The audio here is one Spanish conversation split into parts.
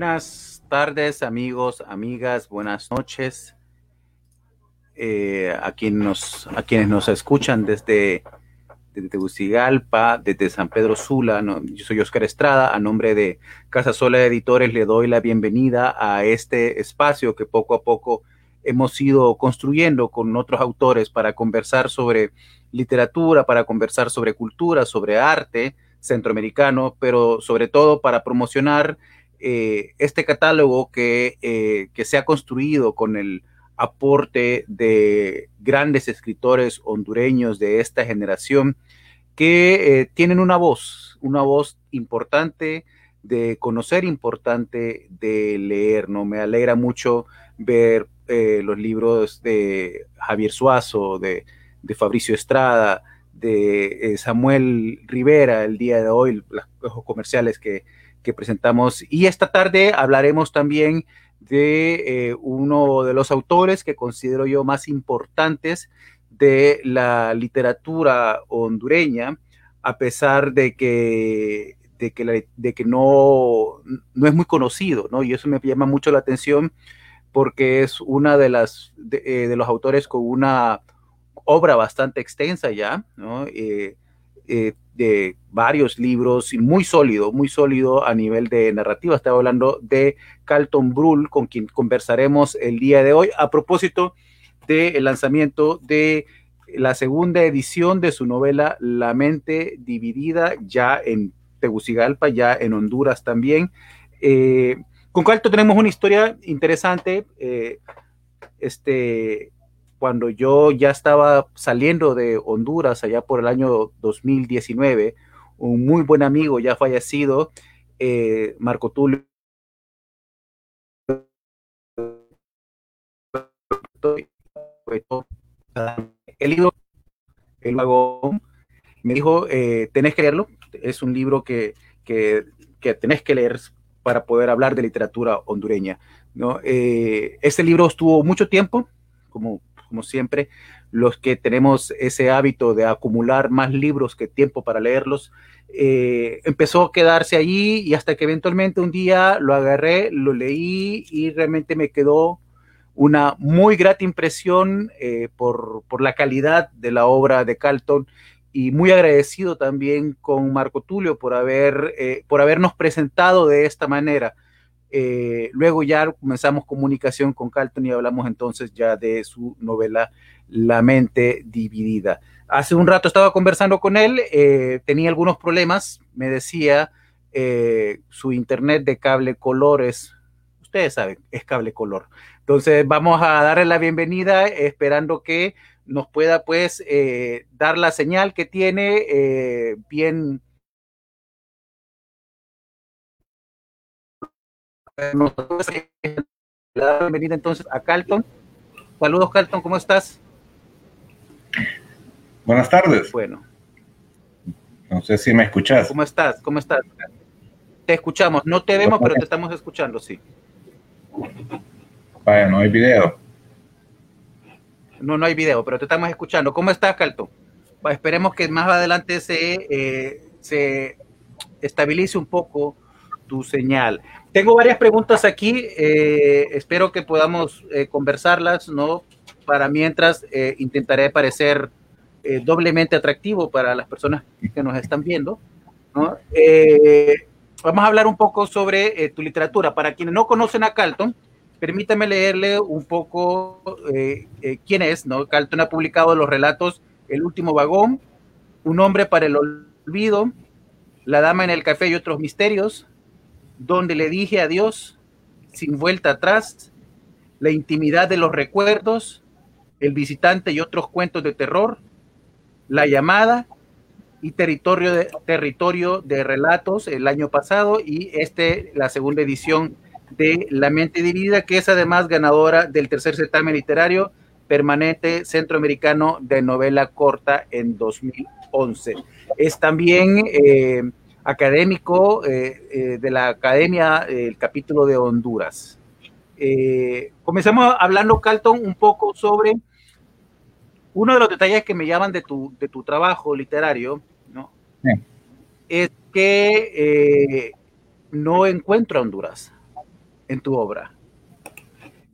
Buenas tardes, amigos, amigas, buenas noches. Eh, a, nos, quienes nos escuchan desde, desde Tegucigalpa, desde San Pedro Sula, yo soy Oscar Estrada, a nombre de Casa Sola Editores le doy la bienvenida a este espacio que poco a poco hemos ido construyendo con otros autores para conversar sobre literatura, para conversar sobre cultura, sobre arte centroamericano, pero sobre todo para promocionar eh, este catálogo que, eh, que, se ha construido con el aporte de grandes escritores hondureños de esta generación que eh, tienen una voz, una voz importante de conocer, importante de leer, ¿no? Me alegra mucho ver los libros de Javier Suazo, de, de Fabricio Estrada, de Samuel Rivera el día de hoy, los comerciales que, que presentamos. Y esta tarde hablaremos también de eh, uno de los autores que considero yo más importantes de la literatura hondureña, a pesar de que, de que, de que no, no es muy conocido, ¿no? Y eso me llama mucho la atención porque es una de las de, eh, los autores con una obra bastante extensa ya, ¿no? Eh, eh, de varios libros y muy sólido, muy sólido a nivel de narrativa. Estaba hablando de Carlton Brull, con quien conversaremos el día de hoy a propósito del lanzamiento de la segunda edición de su novela La mente dividida, ya en Tegucigalpa, ya en Honduras también. Eh, con Carlton tenemos una historia interesante. Eh, este, cuando yo ya estaba saliendo de Honduras allá por el año 2019, un muy buen amigo ya fallecido, eh, Marco Tulio, el libro, el vagón, me dijo, eh, tenés que leerlo, es un libro que, que, tenés que leer para poder hablar de literatura hondureña. ¿no? Este libro estuvo mucho tiempo, como como siempre, los que tenemos ese hábito de acumular más libros que tiempo para leerlos, eh, empezó a quedarse allí y hasta que eventualmente un día lo agarré, lo leí y realmente me quedó una muy grata impresión eh, por, por, la calidad de la obra de Carlton y muy agradecido también con Marco Tulio por, haber, eh, por habernos presentado de esta manera eh, luego ya comenzamos comunicación con Carlton y hablamos entonces ya de su novela La mente dividida. Hace un rato estaba conversando con él, eh, tenía algunos problemas, me decía eh, su internet de cable colores, ustedes saben, es cable color. Entonces vamos a darle la bienvenida esperando que nos pueda pues dar la señal que tiene bien la bienvenida entonces a Carlton. Saludos, Carlton, ¿cómo estás? Buenas tardes. Bueno. No sé si me escuchas. ¿Cómo estás? ¿Cómo estás? Te escuchamos. No te vemos, pero te estamos escuchando, sí. Vaya, no hay video. No, no hay video, pero te estamos escuchando. ¿Cómo estás, Carlton? esperemos que más adelante se, eh, se estabilice un poco tu señal. Tengo varias preguntas aquí, eh, espero que podamos eh, conversarlas, ¿no? Para mientras eh, intentaré parecer doblemente atractivo para las personas que nos están viendo, ¿no? vamos a hablar un poco sobre tu literatura. Para quienes no conocen a Carlton, permítame leerle un poco quién es, ¿no? Carlton ha publicado los relatos El último vagón, Un hombre para el olvido, La dama en el café y otros misterios, donde le dije a Dios, sin vuelta atrás, la intimidad de los recuerdos, el visitante y otros cuentos de terror, la llamada, y territorio de, territorio de relatos el año pasado y este la segunda edición de La mente dividida, que es además ganadora del tercer certamen literario permanente centroamericano de novela corta en 2011. Es también eh, académico eh, eh, de la Academia, el capítulo de Honduras. comencemos hablando, Calton, un poco sobre uno de los detalles que me llaman de tu, de tu trabajo literario, ¿no? Es que no encuentro a Honduras en tu obra.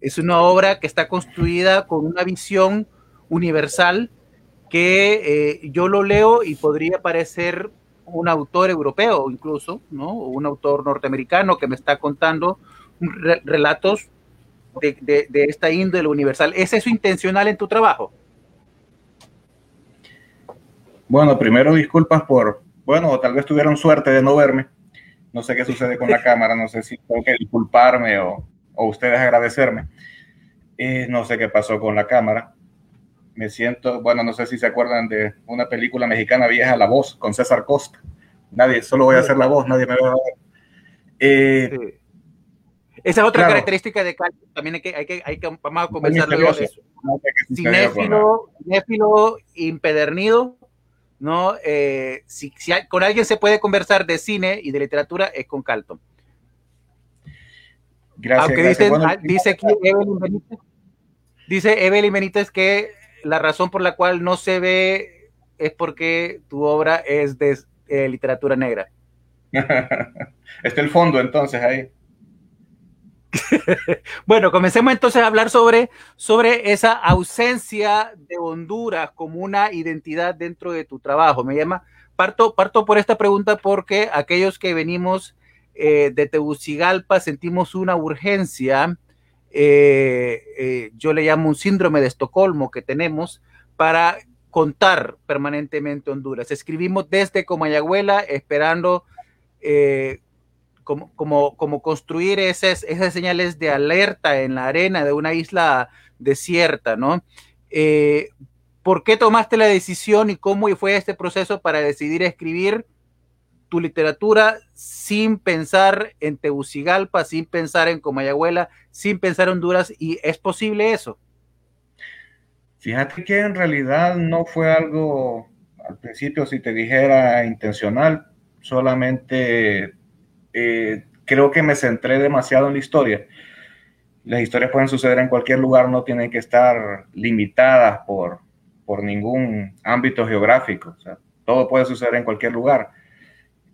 Es una obra que está construida con una visión universal que eh, yo lo leo y podría parecer un autor europeo incluso, ¿no? Un autor norteamericano que me está contando relatos de, de, esta índole universal. ¿Es eso intencional en tu trabajo? Bueno, primero disculpas por, bueno, tal vez tuvieron suerte de no verme. No sé qué sucede con la cámara, no sé si tengo que disculparme o, o ustedes agradecerme. Eh, no sé qué pasó con la cámara. Me siento, bueno, no sé si se acuerdan de una película mexicana vieja, La Voz, con César Costa. Nadie, solo voy a hacer la voz, nadie me va a ver. Eh, Esa es otra característica de Cali. También hay que, hay que, hay que vamos a conversar luego de eso. Cinéfilo, impedernido, ¿no? Eh, si, si con alguien se puede conversar de cine y de literatura, es con Calton. Gracias. Ah, dice aquí Evelyn Benítez, dice Evelyn Benítez que la razón por la cual no se ve es porque tu obra es de eh, literatura negra. Está el fondo entonces ahí. bueno, comencemos entonces a hablar sobre, sobre esa ausencia de Honduras como una identidad dentro de tu trabajo. Me llama, parto, parto por esta pregunta porque aquellos que venimos eh, de Tegucigalpa sentimos una urgencia, eh, eh, yo le llamo un síndrome de Estocolmo que tenemos para contar permanentemente Honduras. Escribimos desde Comayagüela esperando como, como, como, construir esas, esas señales de alerta en la arena de una isla desierta, ¿no? ¿Por qué tomaste la decisión y cómo fue este proceso para decidir escribir tu literatura sin pensar en Tegucigalpa, sin pensar en Comayagüela, sin pensar en Honduras, y es posible eso. Fíjate que en realidad no fue algo, al principio, si te dijera intencional, solamente eh, creo que me centré demasiado en la historia. Las historias pueden suceder en cualquier lugar, no tienen que estar limitadas por, por ningún ámbito geográfico. todo puede suceder en cualquier lugar.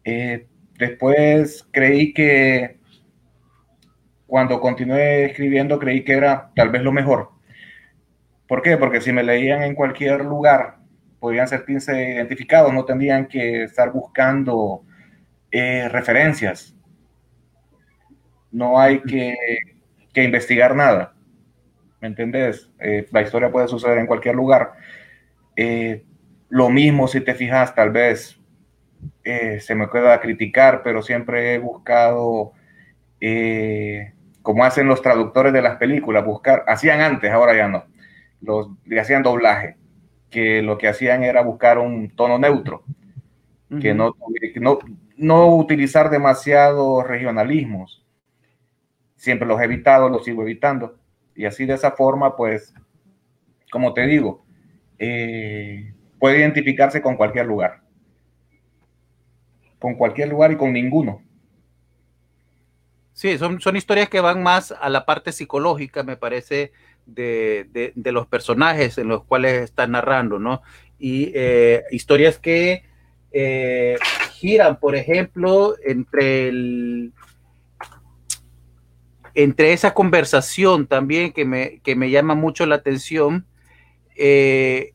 Eh, después creí que cuando continué escribiendo creí que era tal vez lo mejor. ¿Por qué? Porque si me leían en cualquier lugar, podrían sentirse identificados, no tendrían que estar buscando eh, referencias. No hay que, investigar nada. ¿Me entendés? Eh, la historia puede suceder en cualquier lugar. lo mismo si te fijas, tal vez eh, se me queda criticar, pero siempre he buscado, eh, como hacen los traductores de las películas, buscar, hacían antes, ahora ya no, los, le hacían doblaje, que lo que hacían era buscar un tono neutro, que no, no, no utilizar demasiados regionalismos. Siempre los he evitado, los sigo evitando. Y así de esa forma, pues, como te digo, eh, puede identificarse con cualquier lugar con cualquier lugar y con ninguno. Sí, son, son historias que van más a la parte psicológica, me parece, de, los personajes en los cuales están narrando, ¿no? Y eh, historias que eh, giran, por ejemplo, entre el, entre esa conversación también que me, que me llama mucho la atención, eh,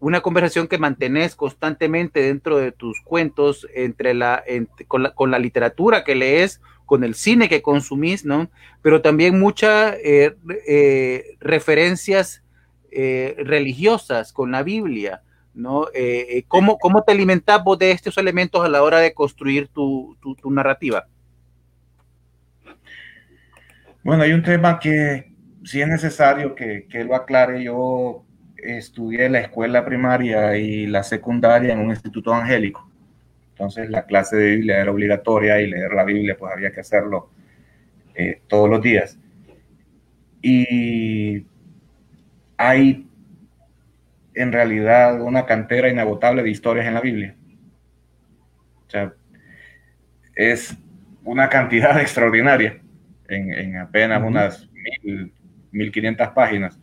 una conversación que mantenés constantemente dentro de tus cuentos, entre la, con, la literatura que lees, con el cine que consumís, ¿no? Pero también muchas eh, eh, referencias eh, religiosas con la Biblia, ¿no? ¿cómo, ¿cómo, te alimentás vos de estos elementos a la hora de construir tu, tu narrativa? Bueno, hay un tema que sí es necesario que, que lo aclare. Yo estudié la escuela primaria y la secundaria en un instituto angélico. Entonces la clase de Biblia era obligatoria y leer la Biblia pues había que hacerlo eh, todos los días. Y hay en realidad una cantera inagotable de historias en la Biblia. O sea, es una cantidad extraordinaria en, apenas unas mil, 1500 páginas,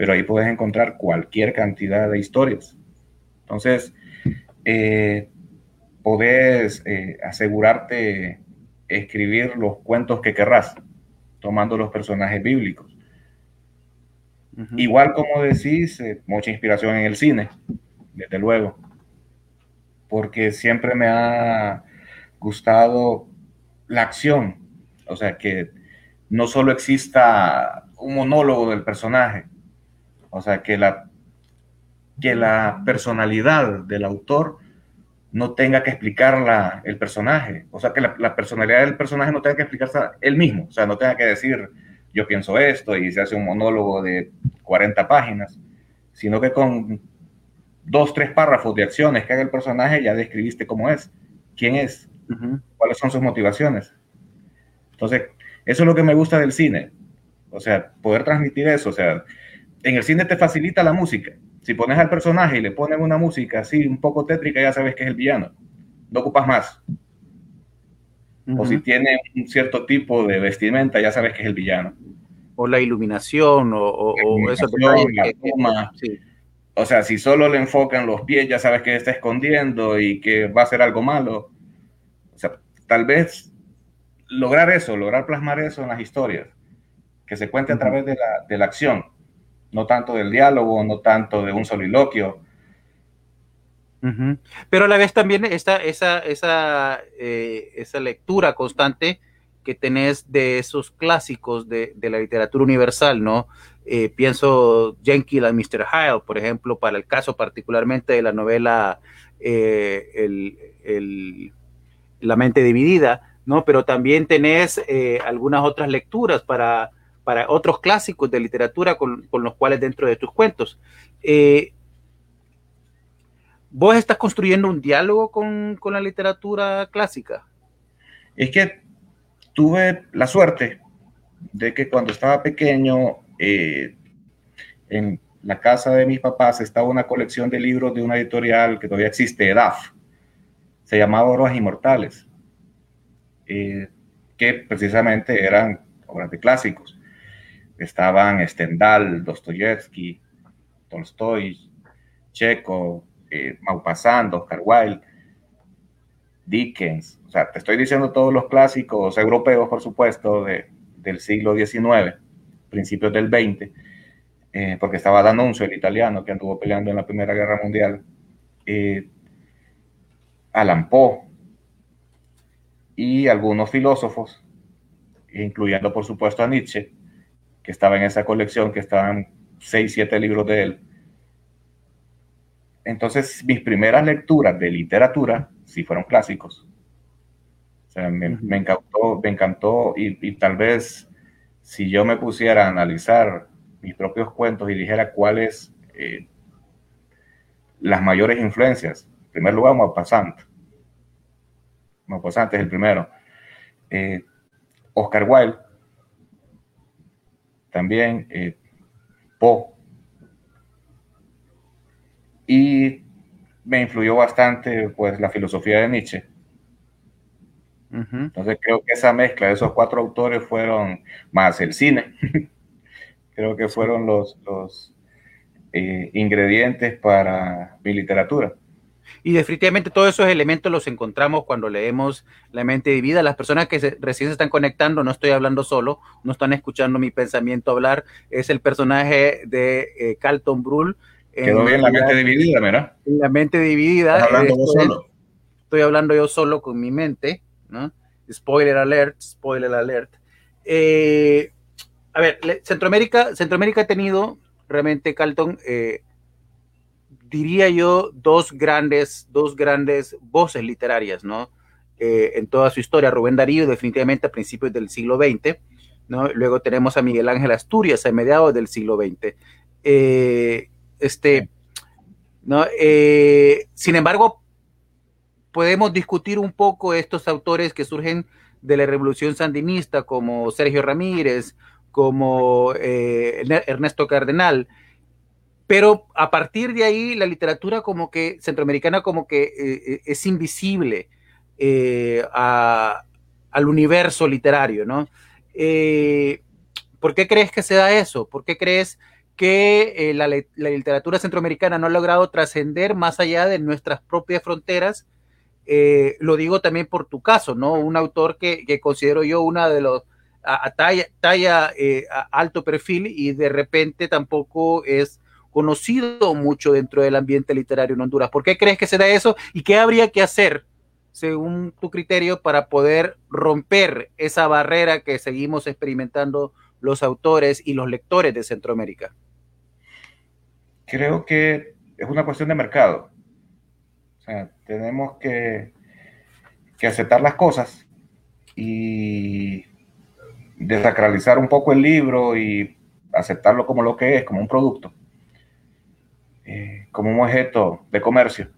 pero ahí puedes encontrar cualquier cantidad de historias. Entonces, eh, podés eh, asegurarte escribir los cuentos que querrás, tomando los personajes bíblicos. Igual como decís, eh, mucha inspiración en el cine, desde luego, porque siempre me ha gustado la acción, o sea, que no solo exista un monólogo del personaje, o sea, que la, que la personalidad del autor no tenga que explicarla el personaje. O sea, que la, personalidad del personaje no tenga que explicarse él mismo. O sea, no tenga que decir, yo pienso esto y se hace un monólogo de 40 páginas, sino que con dos, tres párrafos de acciones que haga el personaje ya describiste cómo es, quién es, cuáles son sus motivaciones. Entonces, eso es lo que me gusta del cine. O sea, poder transmitir eso. O sea, en el cine te facilita la música si pones al personaje y le pones una música así un poco tétrica, ya sabes que es el villano. No ocupas más. O si tiene un cierto tipo de vestimenta, ya sabes que es el villano. O la iluminación, o, eso. O sea, si solo le enfocan los pies, ya sabes que está escondiendo y que va a ser algo malo. O sea, tal vez lograr eso, lograr plasmar eso en las historias, que se cuente a través de la, de la acción no tanto del diálogo, no tanto de un soliloquio. Pero a la vez también esa, esa, esa, eh, esa lectura constante que tenés de esos clásicos de, la literatura universal, ¿no? Eh, pienso Jenkins y Mr. Hyde, por ejemplo, para el caso particularmente de la novela eh, La mente dividida, ¿no? Pero también tenés algunas otras lecturas para para otros clásicos de literatura con, los cuales dentro de tus cuentos. Eh, ¿Vos estás construyendo un diálogo con, la literatura clásica? Es que tuve la suerte de que cuando estaba pequeño, eh, en la casa de mis papás estaba una colección de libros de una editorial que todavía existe, EDAF. Se llamaba Oros Inmortales, eh, que precisamente eran obras de clásicos estaban Stendhal, Dostoyevsky, Tolstoy, Checo, eh, Maupassant, Oscar Wilde, Dickens. O sea, te estoy diciendo todos los clásicos europeos, por supuesto, del siglo XIX, principios del XX, eh, porque estaba D'Annunzio, el italiano, que anduvo peleando en la Primera Guerra Mundial, eh, Poe y algunos filósofos, incluyendo, por supuesto, a Nietzsche, que estaba en esa colección, que estaban seis, siete libros de él. Entonces, mis primeras lecturas de literatura sí fueron clásicos. O sea, me, encantó, me encantó y, tal vez si yo me pusiera a analizar mis propios cuentos y dijera cuáles eh, las mayores influencias. En primer lugar, Maupassant. Maupassant es el primero. Eh, Oscar Wilde, también eh, Poe. Y me influyó bastante pues la filosofía de Nietzsche. Entonces creo que esa mezcla de esos cuatro autores fueron, más el cine, creo que fueron los, los eh, ingredientes para mi literatura. Y definitivamente todos esos elementos los encontramos cuando leemos La mente divida. Las personas que recién se están conectando, no estoy hablando solo, no están escuchando mi pensamiento hablar, es el personaje de eh, Carlton Brull. Quedó bien la mente dividida, ¿verdad? La mente dividida. Hablando solo. Estoy hablando yo solo con mi mente, ¿no? Spoiler alert, spoiler alert. Eh, a ver, Centroamérica, Centroamérica ha tenido realmente, Carlton, eh, diría yo, dos grandes, dos grandes voces literarias, ¿no? Eh, en toda su historia. Rubén Darío, definitivamente a principios del siglo XX, ¿no? Luego tenemos a Miguel Ángel Asturias a mediados del siglo XX. Eh, Este, ¿no? Eh, sin embargo, podemos discutir un poco estos autores que surgen de la revolución sandinista, como Sergio Ramírez, como Ernesto Cardenal, pero a partir de ahí la literatura como que centroamericana como que eh, es invisible al universo literario, ¿no? ¿Por qué crees que se da eso? ¿Por qué crees que la, literatura centroamericana no ha logrado trascender más allá de nuestras propias fronteras eh, lo digo también por tu caso, ¿no? Un autor que, considero yo una de los a, talla, eh, alto perfil y de repente tampoco es conocido mucho dentro del ambiente literario en Honduras. ¿Por qué crees que se da eso y qué habría que hacer, según tu criterio, para poder romper esa barrera que seguimos experimentando los autores y los lectores de Centroamérica? Creo que es una cuestión de mercado tenemos que, que aceptar las cosas y desacralizar un poco el libro y aceptarlo como lo que es, como un producto, eh, como un objeto de comercio.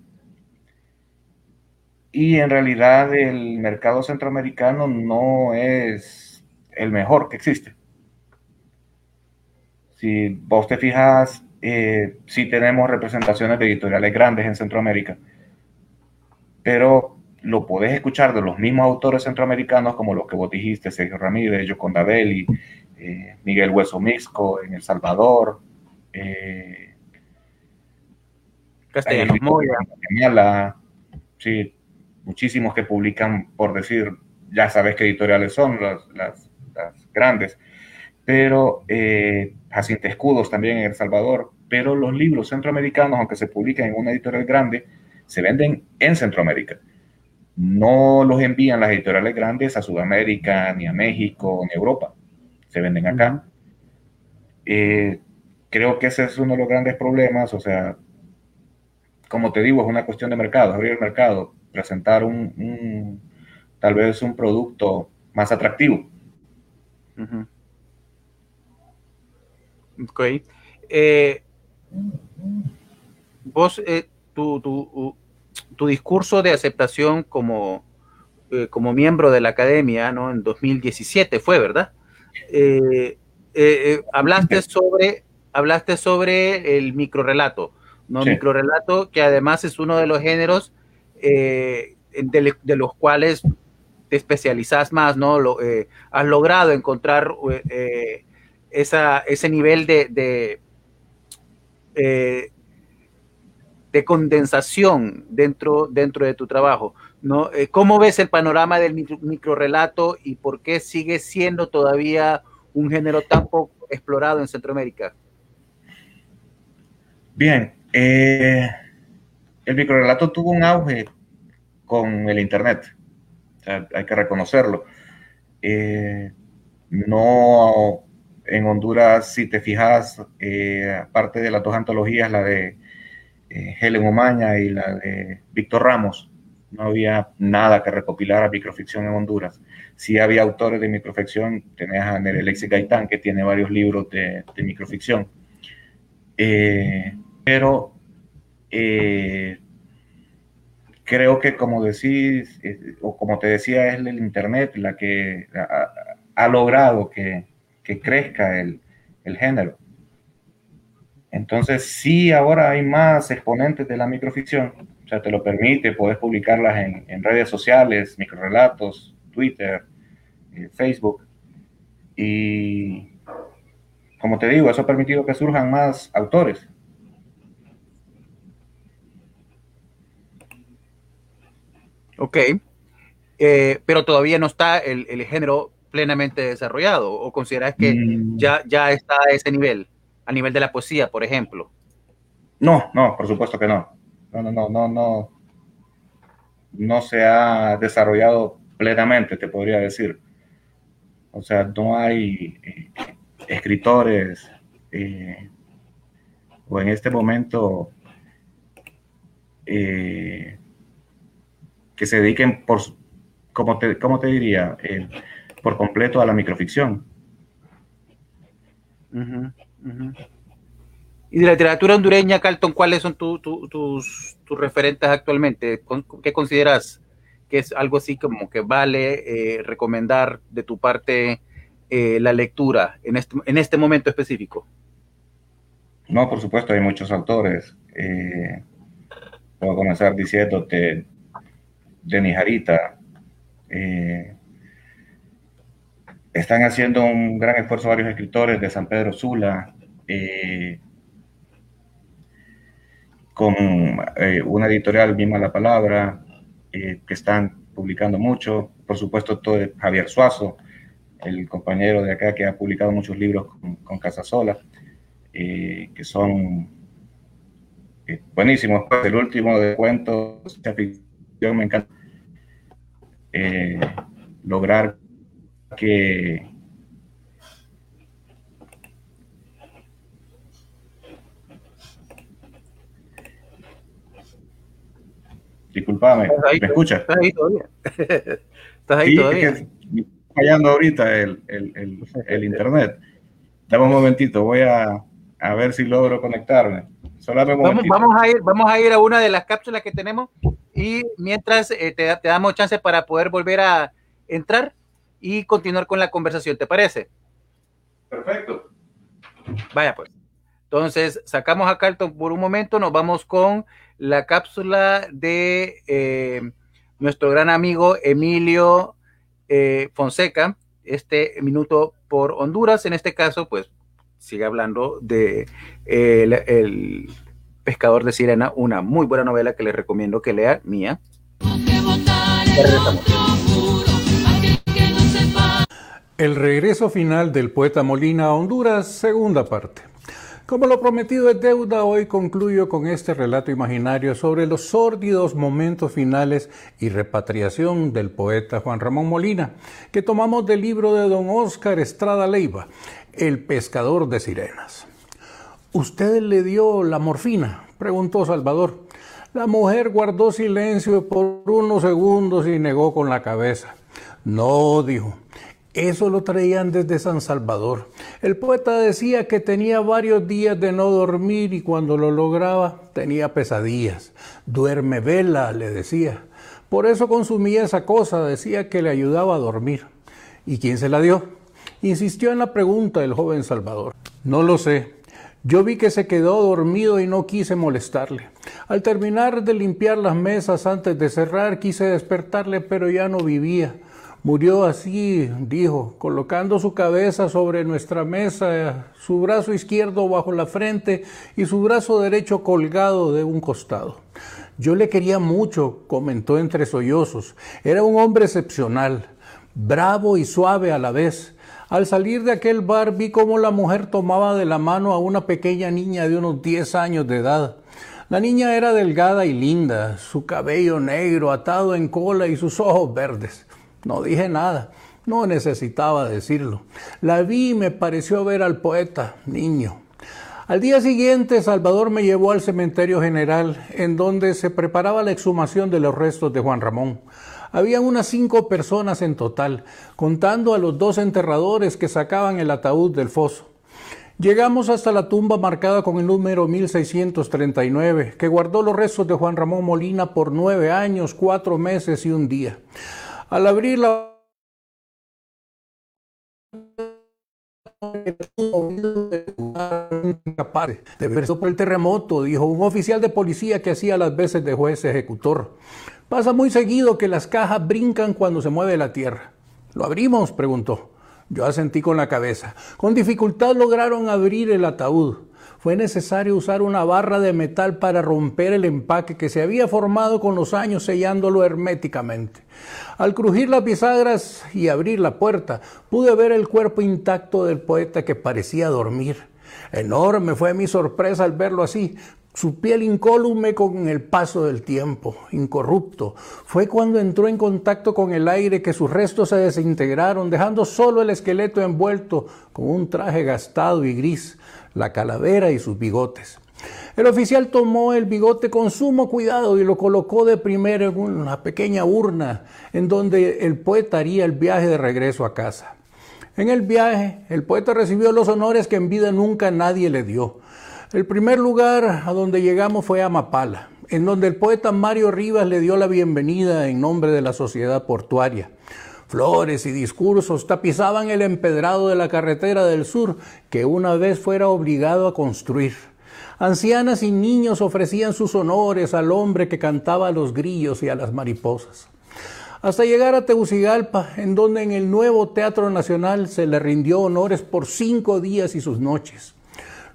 Y en realidad el mercado centroamericano no es el mejor que existe. Si vos te fijas, eh, si tenemos representaciones de editoriales grandes en Centroamérica, pero lo podés escuchar de los mismos autores centroamericanos como los que vos dijiste, Sergio Ramírez, Yoconda Belli, eh, Miguel Hueso Mixco en El Salvador, eh, Castellanos Moya, sí, muchísimos que publican, por decir, ya sabes qué editoriales son las, las, grandes, pero eh, Jacinto Escudos también en El Salvador, pero los libros centroamericanos, aunque se publican en una editorial grande, se venden en Centroamérica. No los envían las editoriales grandes a Sudamérica, ni a México, ni a Europa. Se venden acá. Eh, creo que ese es uno de los grandes problemas. O sea, como te digo, es una cuestión de mercado, abrir el mercado, presentar un, tal vez un producto más atractivo. Ok. Eh, vos, eh, tu, tu discurso de aceptación como, eh, como miembro de la academia, ¿no? En 2017 fue, ¿verdad? Hablaste, sobre, hablaste sobre el microrelato, ¿no? Microrelato que además es uno de los géneros de, los cuales te especializas más, ¿no? Lo, has logrado encontrar esa, ese nivel de, de de condensación dentro, dentro de tu trabajo. ¿no? Eh, ¿Cómo ves el panorama del microrelato y por qué sigue siendo todavía un género tan poco explorado en Centroamérica? Bien, eh, el microrelato tuvo un auge con el Internet, hay que reconocerlo. Eh, no en Honduras, si te fijas, aparte de las dos antologías, la de eh, Helen Omaña y la de Víctor Ramos. No había nada que recopilar a microficción en Honduras. Sí había autores de microficción, tenés a Nerelexi Gaitán, que tiene varios libros de, microficción. Eh, pero eh, creo que como decís, o como te decía, es el Internet la que ha, logrado que, crezca el, el género. Entonces, sí, ahora hay más exponentes de la microficción, o sea, te lo permite, puedes publicarlas en, redes sociales, microrelatos, Twitter, eh, Facebook. Y como te digo, eso ha permitido que surjan más autores. Ok, eh, pero todavía no está el, género plenamente desarrollado, o consideras que mm. ya, ya está a ese nivel? a nivel de la poesía, por ejemplo? No, no, por supuesto que no. No, no, no, no, no. No se ha desarrollado plenamente, te podría decir. O sea, no hay eh, escritores eh, o en este momento eh, que se dediquen por, como te, ¿cómo te diría? por completo a la microficción. Y de la literatura hondureña, Carlton, ¿cuáles son tus, tus referentes actualmente? ¿Qué consideras que es algo así como que vale eh, recomendar de tu parte eh, la lectura en este, en este momento específico? No, por supuesto, hay muchos autores. Eh, puedo comenzar diciéndote de Nijarita. Eh, están haciendo un gran esfuerzo varios escritores de San Pedro Sula, eh, con eh, una editorial, misma la palabra, que están publicando mucho. Por supuesto, todo Javier Suazo, el compañero de acá que ha publicado muchos libros con, con Casasola, que son buenísimos. El último de cuentos, me encanta lograr que Disculpame, ¿me escuchas? Estás ahí todavía. Estás ahí todavía. Es que fallando ahorita el, el, el, el, internet. Dame un momentito, voy a, a ver si logro conectarme. Vamos, vamos, a ir, vamos a ir a una de las cápsulas que tenemos y mientras eh, te, te damos chance para poder volver a entrar y continuar con la conversación. ¿Te parece? Perfecto. Vaya pues. Entonces, sacamos a Carlton por un momento, nos vamos con la cápsula de eh, nuestro gran amigo Emilio eh, Fonseca, este minuto por Honduras. En este caso, pues sigue hablando de eh, el, pescador de sirena, una muy buena novela que les recomiendo que lea, mía. El regreso final del poeta Molina a Honduras, segunda parte. Como lo prometido es deuda, hoy concluyo con este relato imaginario sobre los sórdidos momentos finales y repatriación del poeta Juan Ramón Molina, que tomamos del libro de don Oscar Estrada Leiva, El pescador de sirenas. ¿Usted le dio la morfina? preguntó Salvador. La mujer guardó silencio por unos segundos y negó con la cabeza. No, dijo, eso lo traían desde San Salvador. El poeta decía que tenía varios días de no dormir y cuando lo lograba tenía pesadillas. Duerme vela, le decía. Por eso consumía esa cosa, decía que le ayudaba a dormir. ¿Y quién se la dio? Insistió en la pregunta el joven Salvador. No lo sé. Yo vi que se quedó dormido y no quise molestarle. Al terminar de limpiar las mesas antes de cerrar, quise despertarle, pero ya no vivía. Murió así, dijo, colocando su cabeza sobre nuestra mesa, su brazo izquierdo bajo la frente y su brazo derecho colgado de un costado. Yo le quería mucho, comentó entre sollozos. Era un hombre excepcional, bravo y suave a la vez. Al salir de aquel bar vi cómo la mujer tomaba de la mano a una pequeña niña de unos 10 años de edad. La niña era delgada y linda, su cabello negro atado en cola y sus ojos verdes. No dije nada, no necesitaba decirlo. La vi y me pareció ver al poeta, niño. Al día siguiente, Salvador me llevó al cementerio general, en donde se preparaba la exhumación de los restos de Juan Ramón. Había unas cinco personas en total, contando a los dos enterradores que sacaban el ataúd del foso. Llegamos hasta la tumba marcada con el número 1639, que guardó los restos de Juan Ramón Molina por nueve años, cuatro meses y un día. Al abrir la de verso por el terremoto, dijo un oficial de policía que hacía las veces de juez ejecutor. Pasa muy seguido que las cajas brincan cuando se mueve la tierra. ¿Lo abrimos? preguntó. Yo asentí con la cabeza. Con dificultad lograron abrir el ataúd fue necesario usar una barra de metal para romper el empaque que se había formado con los años sellándolo herméticamente. Al crujir las bisagras y abrir la puerta, pude ver el cuerpo intacto del poeta que parecía dormir. Enorme fue mi sorpresa al verlo así, su piel incólume con el paso del tiempo, incorrupto. Fue cuando entró en contacto con el aire que sus restos se desintegraron, dejando solo el esqueleto envuelto con un traje gastado y gris la calavera y sus bigotes. El oficial tomó el bigote con sumo cuidado y lo colocó de primero en una pequeña urna en donde el poeta haría el viaje de regreso a casa. En el viaje, el poeta recibió los honores que en vida nunca nadie le dio. El primer lugar a donde llegamos fue a Mapala, en donde el poeta Mario Rivas le dio la bienvenida en nombre de la sociedad portuaria. Flores y discursos tapizaban el empedrado de la carretera del sur que una vez fuera obligado a construir. Ancianas y niños ofrecían sus honores al hombre que cantaba a los grillos y a las mariposas. Hasta llegar a Tegucigalpa, en donde en el nuevo Teatro Nacional se le rindió honores por cinco días y sus noches.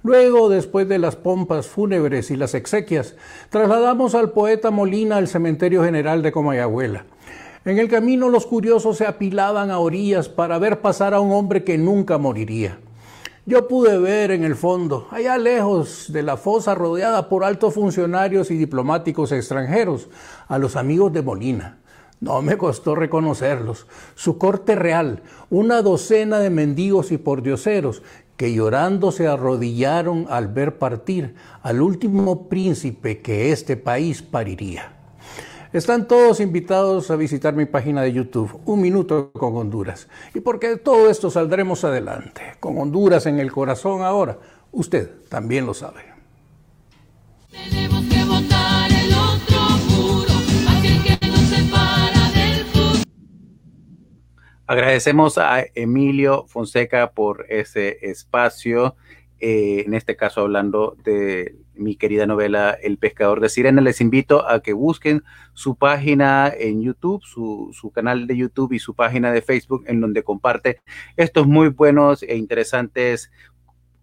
Luego, después de las pompas fúnebres y las exequias, trasladamos al poeta Molina al Cementerio General de Comayagüela. En el camino los curiosos se apilaban a orillas para ver pasar a un hombre que nunca moriría. Yo pude ver en el fondo, allá lejos de la fosa rodeada por altos funcionarios y diplomáticos extranjeros, a los amigos de Molina. No me costó reconocerlos. Su corte real, una docena de mendigos y pordioseros que llorando se arrodillaron al ver partir al último príncipe que este país pariría. Están todos invitados a visitar mi página de YouTube, Un Minuto con Honduras. Y porque de todo esto saldremos adelante, con Honduras en el corazón ahora, usted también lo sabe. Agradecemos a Emilio Fonseca por ese espacio, eh, en este caso hablando de mi querida novela El pescador de sirena. Les invito a que busquen su página en YouTube, su, su, canal de YouTube y su página de Facebook, en donde comparte estos muy buenos e interesantes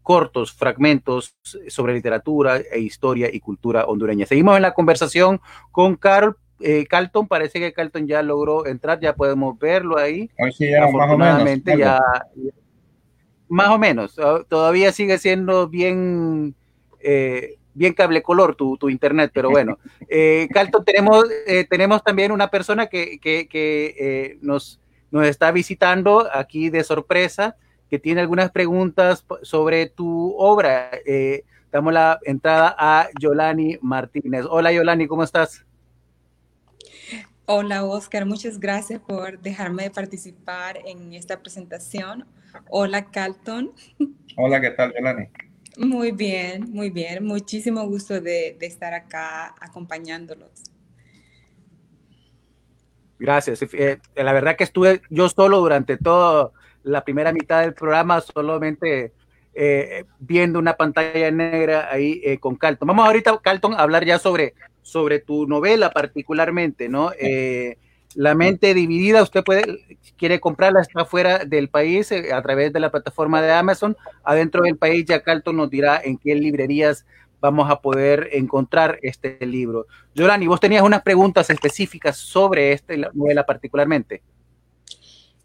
cortos fragmentos sobre literatura e historia y cultura hondureña. Seguimos en la conversación con Carol. Eh, Carlton, parece que Carlton ya logró entrar, ya podemos verlo ahí. Sí, ya, Afortunadamente, ya, más o menos, todavía sigue siendo bien eh, bien cable color tu, tu internet, pero bueno. Eh, Calton, tenemos, eh, tenemos también una persona que, que, que nos, nos está visitando aquí de sorpresa, que tiene algunas preguntas sobre tu obra. Damos la entrada a Yolani Martínez. Hola Yolani, ¿cómo estás? Hola Oscar, muchas gracias por dejarme participar en esta presentación. Hola Calton. Hola, ¿qué tal Yolani? Muy bien, muy bien. Muchísimo gusto de, estar acá acompañándolos. Gracias. Eh, la verdad que estuve yo solo durante toda la primera mitad del programa, solamente eh, viendo una pantalla negra ahí eh, con Calton. Vamos ahorita, Calton, a hablar ya sobre, sobre tu novela particularmente, ¿no? La mente dividida, usted puede, quiere comprarla, está fuera del país eh, a través de la plataforma de Amazon. Adentro del país, ya Carlton nos dirá en qué librerías vamos a poder encontrar este libro. Yorani, vos tenías unas preguntas específicas sobre esta novela particularmente.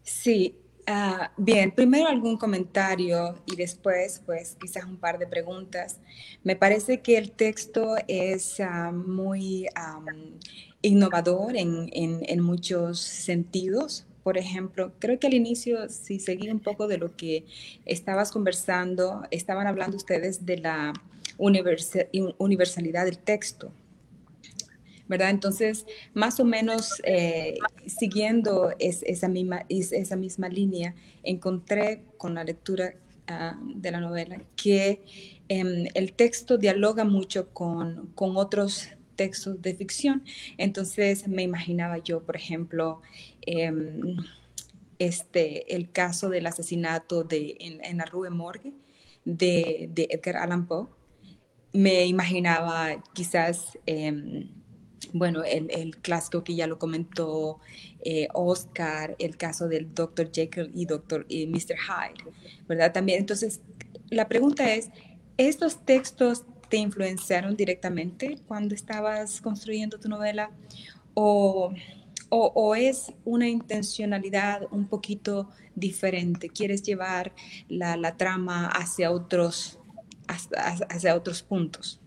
Sí, ah, bien, primero algún comentario y después, pues quizás un par de preguntas. Me parece que el texto es ah, muy innovador en, en, muchos sentidos. Por ejemplo, creo que al inicio, si seguí un poco de lo que estabas conversando, estaban hablando ustedes de la universalidad del texto. Entonces, más o menos eh, siguiendo esa, misma, línea, encontré con la lectura ah, de la novela que em, el texto dialoga mucho con, otros textos de ficción. Entonces me imaginaba yo, por ejemplo, em, este, el caso del asesinato de, en, la Rue Morgue de, de, Edgar Allan Poe. Me imaginaba quizás, em, bueno, el, clásico que ya lo comentó eh, Oscar, el caso del Dr. Jekyll y Dr. Y Mr. Hyde, ¿verdad? También, entonces, la pregunta es, ¿estos textos te influenciaron directamente cuando estabas construyendo tu novela? ¿O, o, es una intencionalidad un poquito diferente? ¿Quieres llevar la, la trama hacia otros, hacia, otros puntos?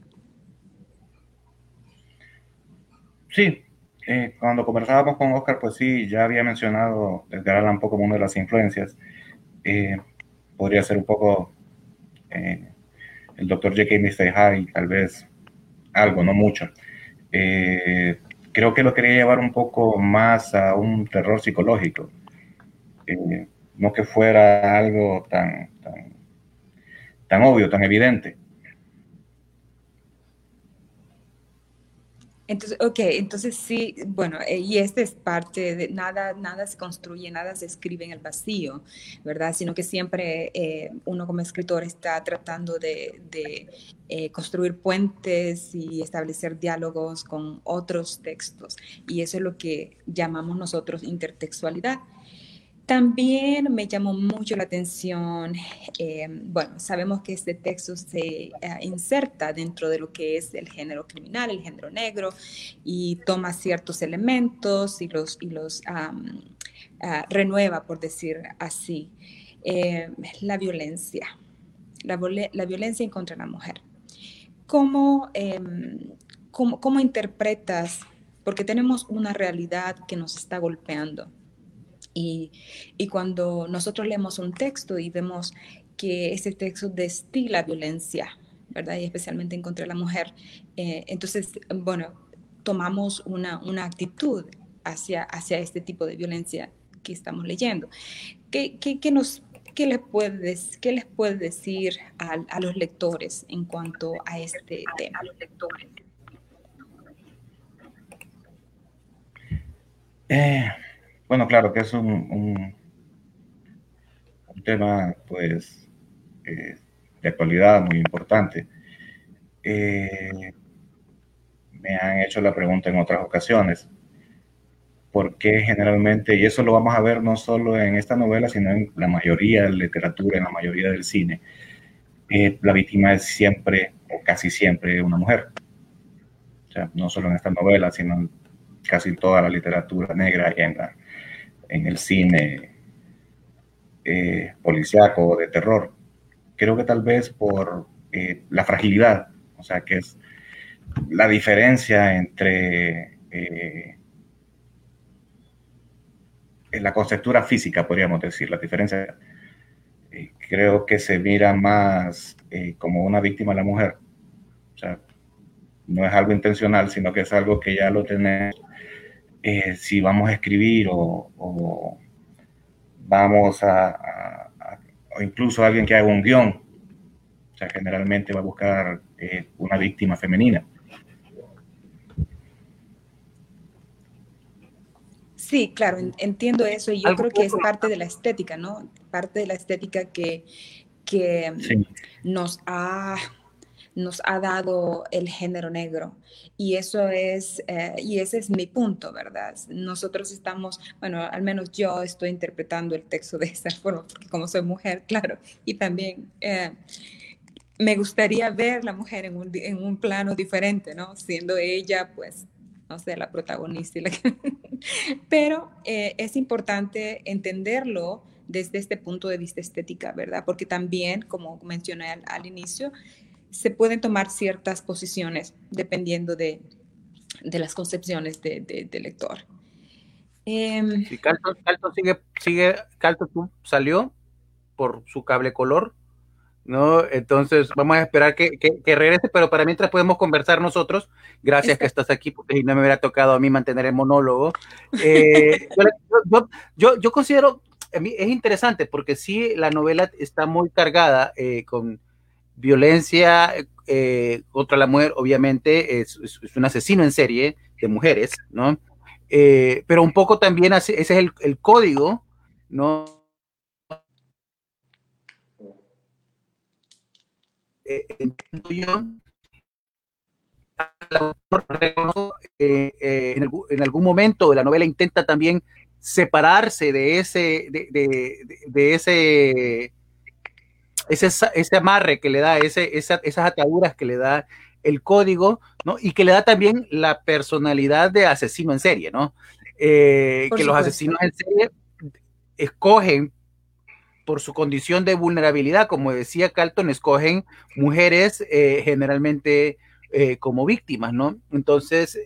Sí, eh, cuando conversábamos con Oscar, pues sí, ya había mencionado Edgar Allan Poe como una de las influencias. Eh, podría ser un poco eh, el. Jekyll y Mr. Hyde, tal vez algo, no mucho. Eh, creo que lo quería llevar un poco más a un terror psicológico, no que fuera algo tan, tan, tan, obvio, tan evidente. Entonces, ok, entonces sí, bueno, eh, y este es parte de nada, nada se construye, nada se escribe en el vacío, ¿verdad? Sino que siempre eh, uno como escritor está tratando de, eh, construir puentes y establecer diálogos con otros textos. Y eso es lo que llamamos nosotros intertextualidad. También me llamó mucho la atención, eh, bueno, sabemos que este texto se eh, inserta dentro de lo que es el género criminal, el género negro, y toma ciertos elementos y los, y los ah, renueva, por decir así. Eh, la violencia, la, la, violencia en contra la mujer. ¿Cómo, em, cómo, cómo interpretas? Porque tenemos una realidad que nos está golpeando y, cuando nosotros leemos un texto y vemos que ese texto destila violencia, ¿verdad? Y especialmente en contra de la mujer, eh, entonces, bueno, tomamos una, una actitud hacia, hacia este tipo de violencia que estamos leyendo. ¿Qué, qué, nos, qué, les, puedes, qué les puede decir a, a, los lectores en cuanto a este tema? Eh, bueno, claro que es un, tema, pues, eh, de actualidad muy importante. Eh, me han hecho la pregunta en otras ocasiones, ¿por qué generalmente, y eso lo vamos a ver no solo en esta novela, sino en la mayoría de la literatura, en la mayoría del cine, eh, la víctima es siempre o casi siempre una mujer? No solo en esta novela, sino en casi toda la literatura negra y en la en el cine eh, policíaco de terror. Creo que tal vez por eh, la fragilidad, o sea, que es la diferencia entre eh, la conceptura física, podríamos decir, la diferencia, eh, creo que se mira más como una víctima la mujer. O sea, no es algo intencional, sino que es algo que ya lo tenemos eh, si vamos a escribir o, vamos a, o incluso alguien que haga un guion, o sea, generalmente va a buscar eh, una víctima femenina. Sí, claro, entiendo eso y yo creo que es parte de la estética, ¿no? Parte de la estética que, que nos ha nos ha dado el género negro. Y eso es, eh, y ese es mi punto, ¿verdad? Nosotros estamos, bueno, al menos yo estoy interpretando el texto de esa forma, porque como soy mujer, claro, y también eh, me gustaría ver la mujer en un, en un, plano diferente, ¿no? Siendo ella, pues, no sé, la protagonista. Pero eh, es importante entenderlo desde este punto de vista estética, ¿verdad? Porque también, como mencioné al, al inicio, se pueden tomar ciertas posiciones dependiendo de, las concepciones del de, lector. Eh, Calton, sigue, sigue, Calton salió por su cable color, ¿no? Entonces vamos a esperar que, regrese, pero para mientras podemos conversar nosotros, gracias que estás aquí, porque no me hubiera tocado a mí mantener el monólogo. Eh, yo, yo, considero, es interesante, porque sí, la novela está muy cargada eh, con violencia eh, contra la mujer, obviamente, es, un asesino en serie de mujeres, ¿no? Eh, pero un poco también ese es el, código, ¿no? Eh, en, algún momento de la novela intenta también separarse de ese, de ese ese, ese amarre que le da, ese, esas ataduras que le da el código, ¿no? Y que le da también la personalidad de asesino en serie, ¿no? Eh, que los asesinos en serie escogen por su condición de vulnerabilidad, como decía Calton, escogen mujeres eh, generalmente eh, como víctimas, ¿no? Entonces,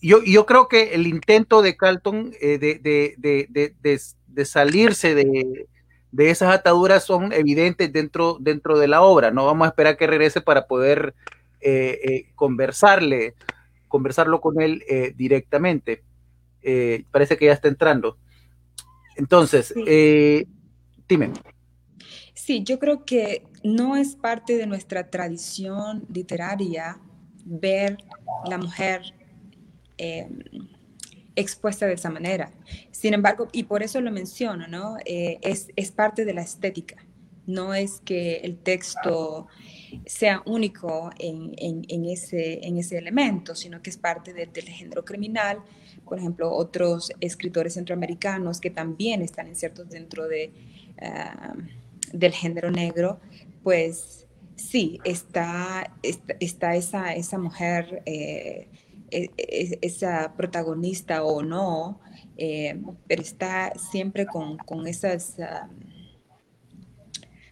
yo, yo, creo que el intento de Calton de, de, de, de, salirse de, de esas ataduras son evidentes dentro, dentro de la obra. No vamos a esperar que regrese para poder eh, eh, conversarle, conversarlo con él eh, directamente. parece que ya está entrando. Entonces, dime. Sí, yo creo que no es parte de nuestra tradición literaria ver la mujer expuesta de esa manera. Sin embargo, y por eso lo menciono, ¿no? Eh, es, es, parte de la estética. No es que el texto sea único en, ese, en ese elemento, sino que es parte del género criminal. Por ejemplo, otros escritores centroamericanos que también están insertos dentro de, ah, del género negro, pues sí, está, está, esa, esa mujer. Eh, esa protagonista o no, eh, pero está siempre con, con esas,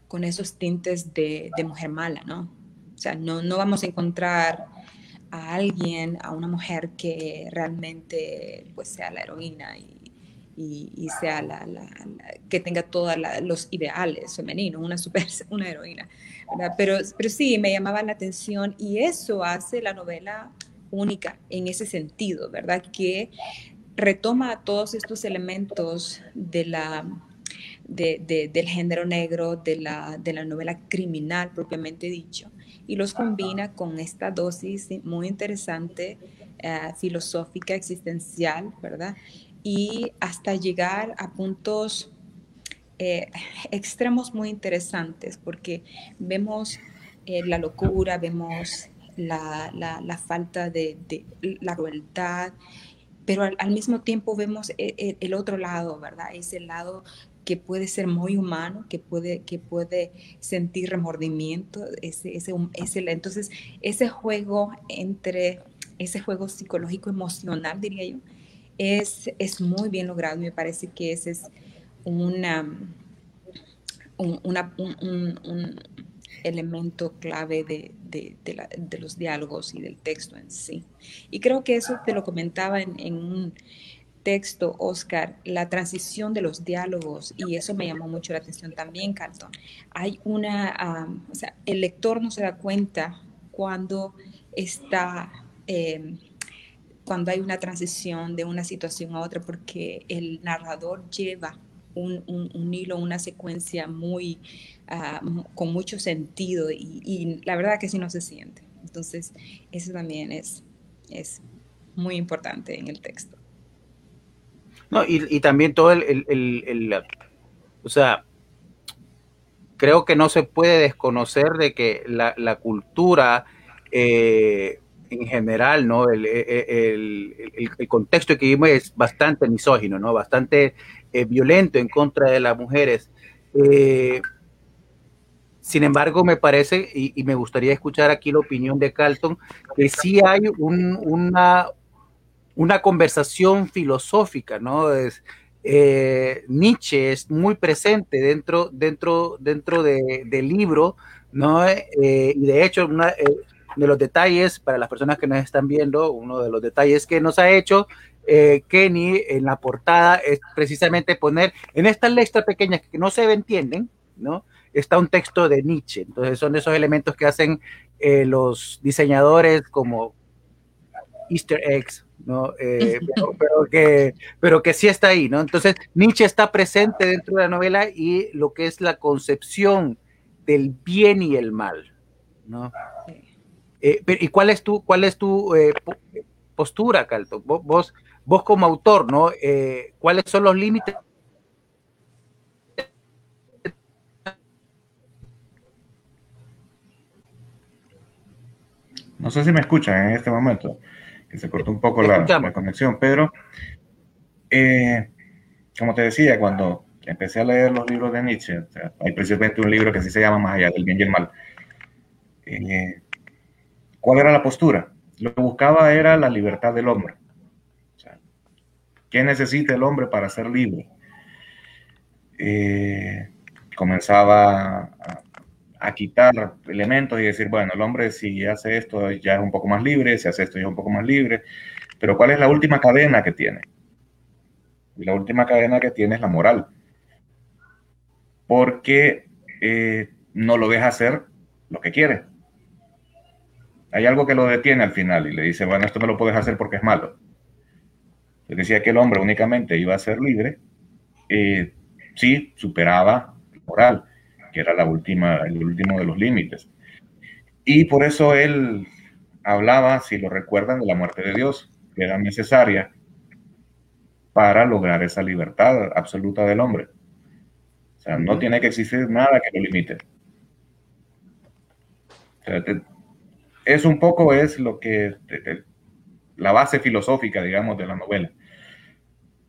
con esos tintes de, de, mujer mala, ¿no? O sea, no, no vamos a encontrar a alguien, a una mujer que realmente pues sea la heroína y, y, sea la, la, que tenga todos los ideales femeninos, una super, una heroína. Pero, pero sí, me llamaba la atención y eso hace la novela única en ese sentido, ¿verdad? Que retoma todos estos elementos de la, del género negro, de la, de la novela criminal propiamente dicho, y los combina con esta dosis muy interesante, eh, filosófica, existencial, ¿verdad? Y hasta llegar a puntos eh, extremos muy interesantes, porque vemos eh, la locura, vemos la, la, falta de, la crueldad, pero al, mismo tiempo vemos el, e, el, otro lado, ¿verdad? Ese lado que puede ser muy humano, que puede, que puede sentir remordimiento, ese, ese, entonces ese juego entre, ese juego psicológico emocional, diría yo, es, es muy bien logrado. Me parece que ese es una, una, un, elemento clave de, de, los diálogos y del texto en sí. Y creo que eso te lo comentaba en, un texto, Oscar, la transición de los diálogos, y eso me llamó mucho la atención también, Carlton. Hay una, o sea, el lector no se da cuenta cuando está, em, cuando hay una transición de una situación a otra, porque el narrador lleva un, un hilo, una secuencia muy Ah, con mucho sentido y, la verdad que sí no se siente. Entonces, eso también es, es muy importante en el texto. No, y, también todo el, el, o sea, creo que no se puede desconocer de que la, la cultura eh, en general, ¿no? El, el, contexto que vivimos es bastante misógino, ¿no? Bastante eh, violento en contra de las mujeres. Eh, sin embargo, me parece, y, me gustaría escuchar aquí la opinión de Carlton, que sí hay una, una conversación filosófica, ¿no? Es, eh, Nietzsche es muy presente dentro, dentro, dentro del libro, ¿no? Eh, y de hecho, una, eh, de los detalles, para las personas que nos están viendo, uno de los detalles que nos ha hecho Kenny en la portada es precisamente poner en estas letras pequeñas que no se entienden, ¿no? Está un texto de Nietzsche. Entonces son esos elementos que hacen eh, los diseñadores como Easter eggs, ¿no? Eh, pero, que, pero que sí está ahí, ¿no? Entonces Nietzsche está presente dentro de la novela y lo que es la concepción del bien y el mal, ¿no? Eh, ¿Y cuál es tu, cuál es tu postura, Calto? Vos, vos, como autor, ¿no? ¿Cuáles son los límites No sé si me escuchan en este momento, que se cortó un poco la, conexión, pero eh, como te decía, cuando empecé a leer los libros de Nietzsche, hay precisamente un libro que sí se llama Más allá del bien y el mal. Eh, ¿Cuál era la postura? Lo que buscaba era la libertad del hombre. ¿Qué necesita el hombre para ser libre? Eh, comenzaba a, a quitar elementos y decir, bueno, el hombre si hace esto ya es un poco más libre, si hace esto ya es un poco más libre, pero ¿cuál es la última cadena que tiene? Y la última cadena que tiene es la moral, porque eh, no lo deja hacer lo que quiere. Hay algo que lo detiene al final y le dice, bueno, esto no lo puedes hacer porque es malo. Le decía que el hombre únicamente iba a ser libre eh, si superaba la moral que era la última, el último de los límites. Y por eso él hablaba, si lo recuerdan, de la muerte de Dios, que era necesaria para lograr esa libertad absoluta del hombre. O sea, no tiene que existir nada que lo limite. es un poco es lo que la base filosófica, digamos, de la novela.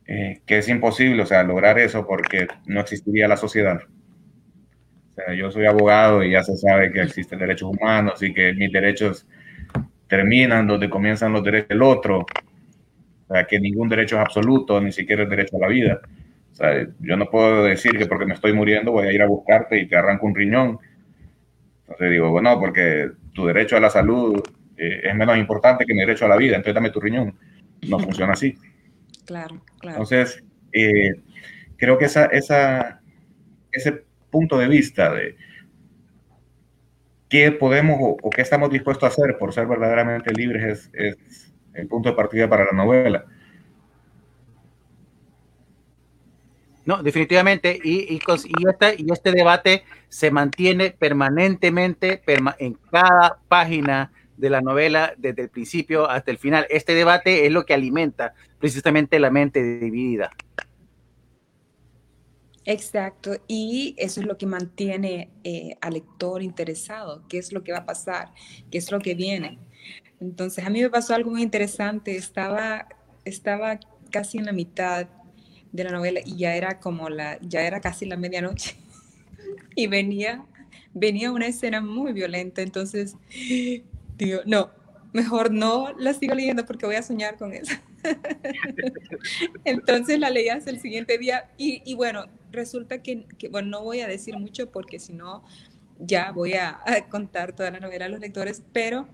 Eh, que es imposible, o sea, lograr eso porque no existiría la sociedad. Yo soy abogado y ya se sabe que existen derechos humanos y que mis derechos terminan donde comienzan los derechos del otro. O sea, que ningún derecho es absoluto, ni siquiera el derecho a la vida. O sea, yo no puedo decir que porque me estoy muriendo voy a ir a buscarte y te arranco un riñón. Entonces digo, bueno, porque tu derecho a la salud eh, es menos importante que mi derecho a la vida, entonces dame tu riñón. No funciona así. Claro, claro. Entonces, eh, creo que esa, esa, ese punto de vista de qué podemos o, qué estamos dispuestos a hacer por ser verdaderamente libres es, el punto de partida para la novela. No, definitivamente, y este debate se mantiene permanentemente en cada página de la novela desde el principio hasta el final. Este debate es lo que alimenta precisamente la mente dividida. Exacto, y eso es lo que mantiene eh, al lector interesado, qué es lo que va a pasar, qué es lo que viene. Entonces, a mí me pasó algo muy interesante, estaba, estaba casi en la mitad de la novela y ya era como la, ya era casi la medianoche y venía, venía una escena muy violenta, entonces digo, no, mejor no la sigo leyendo porque voy a soñar con eso. Entonces la leí hasta el siguiente día y, bueno, resulta que, bueno, no voy a decir mucho porque si no ya voy a, contar toda la novela a los lectores, pero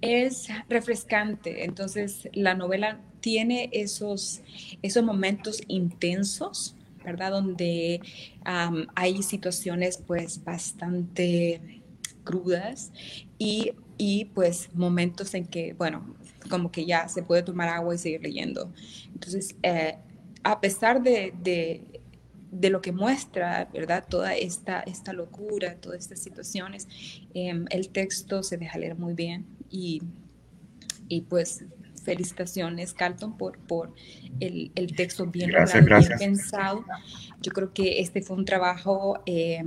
es refrescante. Entonces la novela tiene esos, esos momentos intensos, ¿verdad? Donde hay situaciones pues bastante crudas y y pues momentos en que, bueno, como que ya se puede tomar agua y seguir leyendo. Entonces, eh, a pesar de, de, lo que muestra, ¿verdad? Toda esta, esta locura, todas estas situaciones, em, el texto se deja leer muy bien y, y pues felicitaciones, Carlton, por, por el, el texto bien, bien pensado. Yo creo que este fue un trabajo eh,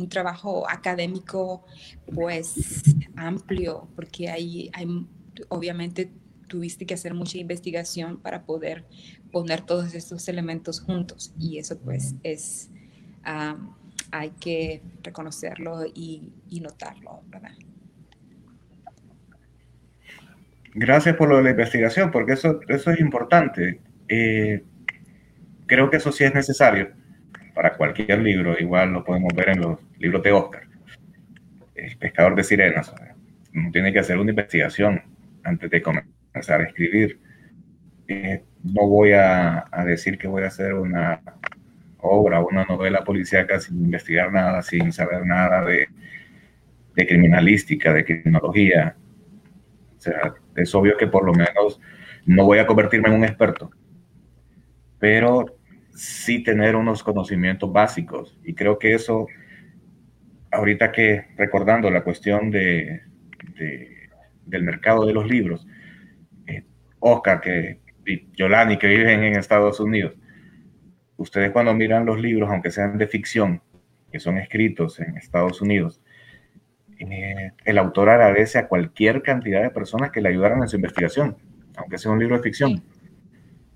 un trabajo académico pues amplio, porque ahí hay, obviamente tuviste que hacer mucha investigación para poder poner todos estos elementos juntos y eso pues es, hay que reconocerlo y, notarlo, ¿verdad? Gracias por lo de la investigación, porque eso, eso es importante. Eh, creo que eso sí es necesario para cualquier libro, igual lo podemos ver en los libros de Oscar. El pescador de sirenas. Uno tiene que hacer una investigación antes de comenzar a escribir. Eh, no voy a, decir que voy a hacer una obra, una novela policíaca sin investigar nada, sin saber nada de, de criminalística, de criminología. O sea, es obvio que por lo menos no voy a convertirme en un experto, pero sí tener unos conocimientos básicos. Y creo que eso, ahorita que recordando la cuestión de, del mercado de los libros, eh, Oscar que, y Yolani que viven en Estados Unidos, ustedes cuando miran los libros, aunque sean de ficción, que son escritos en Estados Unidos, eh, el autor agradece a cualquier cantidad de personas que le ayudaran en su investigación, aunque sea un libro de ficción.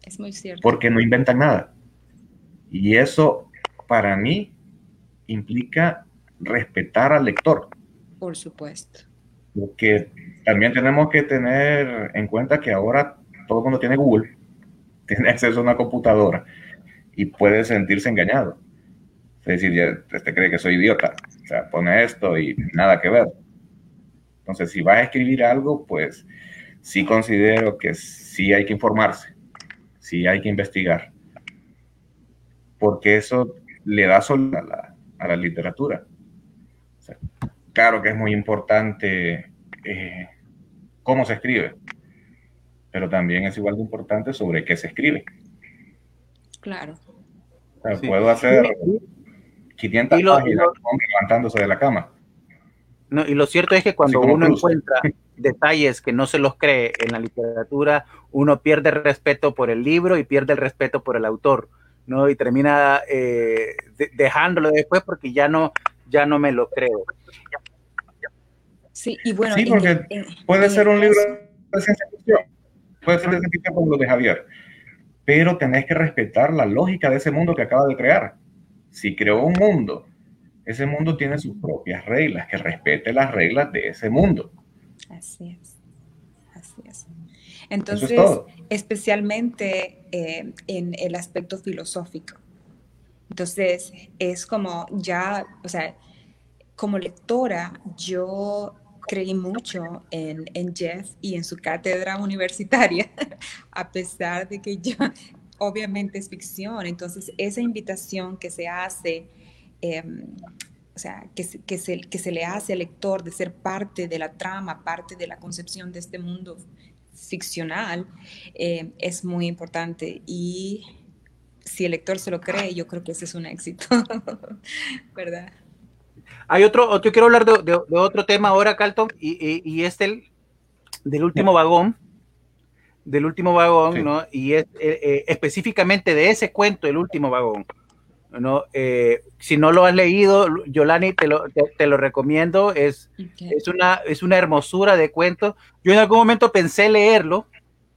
Es muy cierto. Porque no inventan nada. Y eso para mí implica respetar al lector. Por supuesto. Porque también tenemos que tener en cuenta que ahora todo el mundo tiene Google, tiene acceso a una computadora y puede sentirse engañado. Es decir, ya este cree que soy idiota. O sea, pone esto y nada que ver. Entonces, si va a escribir algo, pues sí considero que sí hay que informarse, sí hay que investigar porque eso le da sol a la, a la literatura. claro que es muy importante eh, cómo se escribe, pero también es igual de importante sobre qué se escribe. Claro. Puedo hacer 500 páginas levantándose de la cama. No, y lo cierto es que cuando uno encuentra detalles que no se los cree en la literatura, uno pierde el respeto por el libro y pierde el respeto por el autor, ¿no? Y termina eh, dejándolo después porque ya no, ya no me lo creo. Sí, y bueno, sí, porque puede ser un libro de ciencia ficción, puede ser de ciencia ficción como lo de Javier, pero tenés que respetar la lógica de ese mundo que acaba de crear. Si creó un mundo, ese mundo tiene sus propias reglas, que respete las reglas de ese mundo. Así es, así es. Entonces, especialmente eh, en el aspecto filosófico. Entonces, es como ya, o sea, como lectora, yo creí mucho en, en, Jeff y en su cátedra universitaria, a pesar de que ya obviamente es ficción. Entonces, esa invitación que se hace, em, o sea, que, se, le hace al lector de ser parte de la trama, parte de la concepción de este mundo ficcional, eh, es muy importante. Y si el lector se lo cree, yo creo que ese es un éxito, ¿verdad? Hay otro, otro quiero hablar de, otro tema ahora, Carlton, y, y, es el del último vagón, del último vagón, ¿no? Y es eh, eh, específicamente de ese cuento, el último vagón. ¿no? Eh, si no lo has leído, Yolani, te lo, te, lo recomiendo. Es, es, una, es una hermosura de cuento. Yo en algún momento pensé leerlo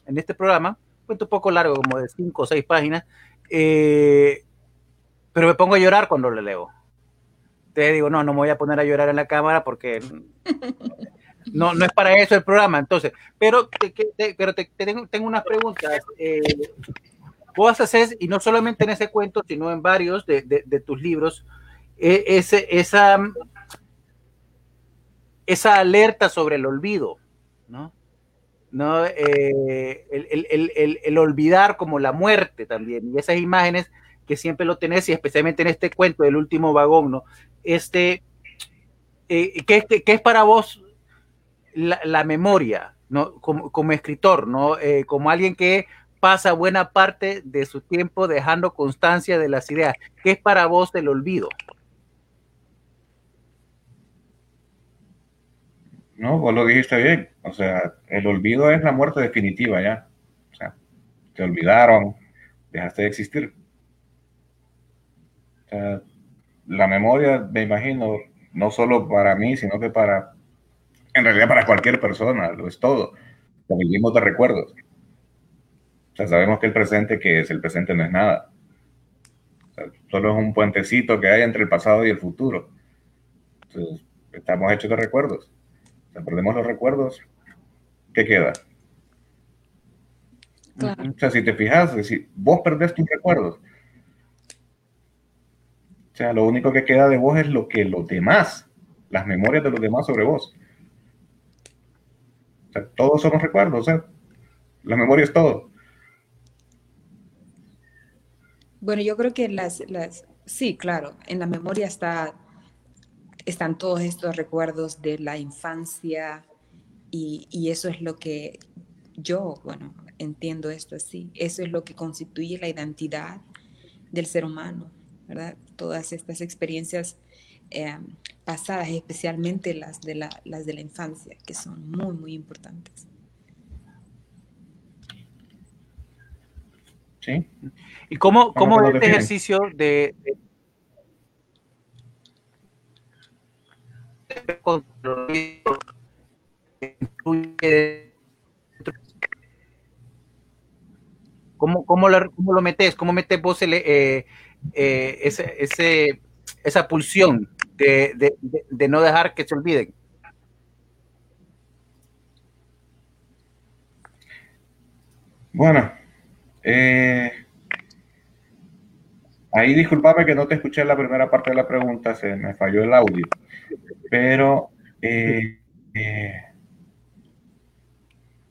en este programa, cuento un poco largo, como de cinco o seis páginas, pero me pongo a llorar cuando lo leo te digo, no, no me voy a poner a llorar en la cámara porque no, no es para eso el programa. Entonces, pero, pero te, tengo, tengo, unas preguntas. Eh, vos haces, y no solamente en ese cuento, sino en varios de, de, tus libros, e, ese, esa, esa alerta sobre el olvido, ¿no? ¿no? Eh, el, el, el, el, olvidar como la muerte también, y esas imágenes que siempre lo tenés, y especialmente en este cuento del último vagón, ¿no? Este, eh, ¿qué, es para vos la, memoria, ¿no? Como, escritor, ¿no? Eh, como alguien que pasa buena parte de su tiempo dejando constancia de las ideas. ¿Qué es para vos el olvido? No, vos lo dijiste bien. O sea, el olvido es la muerte definitiva ya. O sea, te olvidaron, dejaste de existir la memoria, me imagino, no solo para mí, sino que para, en realidad para cualquier persona, lo es todo. Lo vivimos de recuerdos. O sea, sabemos que el presente, que es el presente, no es nada. solo es un puentecito que hay entre el pasado y el futuro. Entonces, estamos hechos de recuerdos. O perdemos los recuerdos, ¿qué queda? O sea, si te fijas, si vos perdés tus recuerdos, o sea, lo único que queda de vos es lo que los demás, las memorias de los demás sobre vos. O sea, todos somos recuerdos, o sea, la memoria es todo. Bueno, yo creo que las, las, sí, claro, en la memoria está, están todos estos recuerdos de la infancia y, y eso es lo que yo, bueno, entiendo esto así, eso es lo que constituye la identidad del ser humano. Todas estas experiencias eh, pasadas, especialmente las de, la, las de la infancia, que son muy, muy importantes. Sí. ¿Y cómo, cómo este ejercicio de, ¿Cómo, cómo, lo, cómo lo metes? ¿Cómo metes vos el, eh, eh, ese, esa pulsión de, no dejar que se olviden. Bueno, eh, ahí disculpame que no te escuché la primera parte de la pregunta, se me falló el audio, pero eh,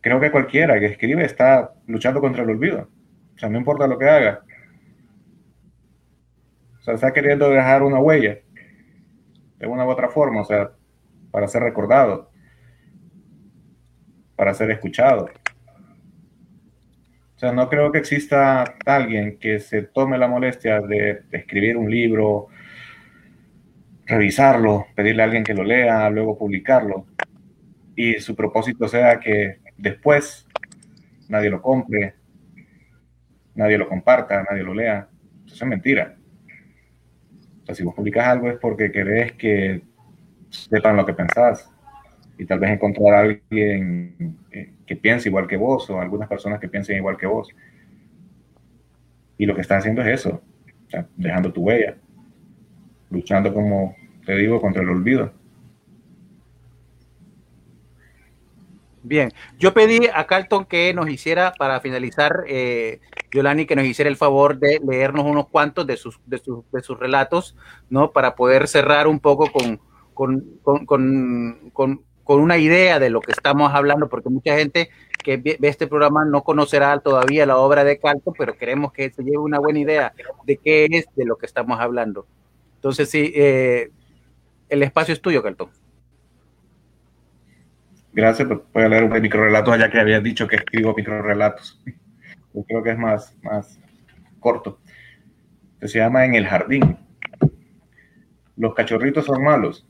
creo que cualquiera que escribe está luchando contra el olvido. O sea, no importa lo que haga, sea, está queriendo dejar una huella de una u otra forma, o sea, para ser recordado, para ser escuchado. O sea, no creo que exista alguien que se tome la molestia de, escribir un libro revisarlo, pedirle a alguien que lo lea, luego publicarlo. Y su propósito sea que después nadie lo compre, nadie lo comparta, nadie lo lea. Eso es mentira. Sea, si vos publicas algo es porque querés que sepan lo que pensás y tal vez encontrar a alguien eh, que piense igual que vos o algunas personas que piensen igual que vos. Y lo que estás haciendo es eso, dejando tu huella, luchando, como te digo, contra el olvido. Bien, yo pedí a Carlton que nos hiciera, para finalizar, eh, Yolani, que nos hiciera el favor de leernos unos cuantos de sus, de sus, de sus relatos, ¿no? Para poder cerrar un poco con, con, con, con, una idea de lo que estamos hablando, porque mucha gente que ve este programa no conocerá todavía la obra de Carlton, pero queremos que se lleve una buena idea de qué es de lo que estamos hablando. Entonces, sí, eh, el espacio es tuyo, Carlton. Gracias, pues voy a leer un microrelato, ya que habías dicho que escribo microrelatos. Yo creo que es más, más corto. Se llama En el jardín. Los cachorritos son malos.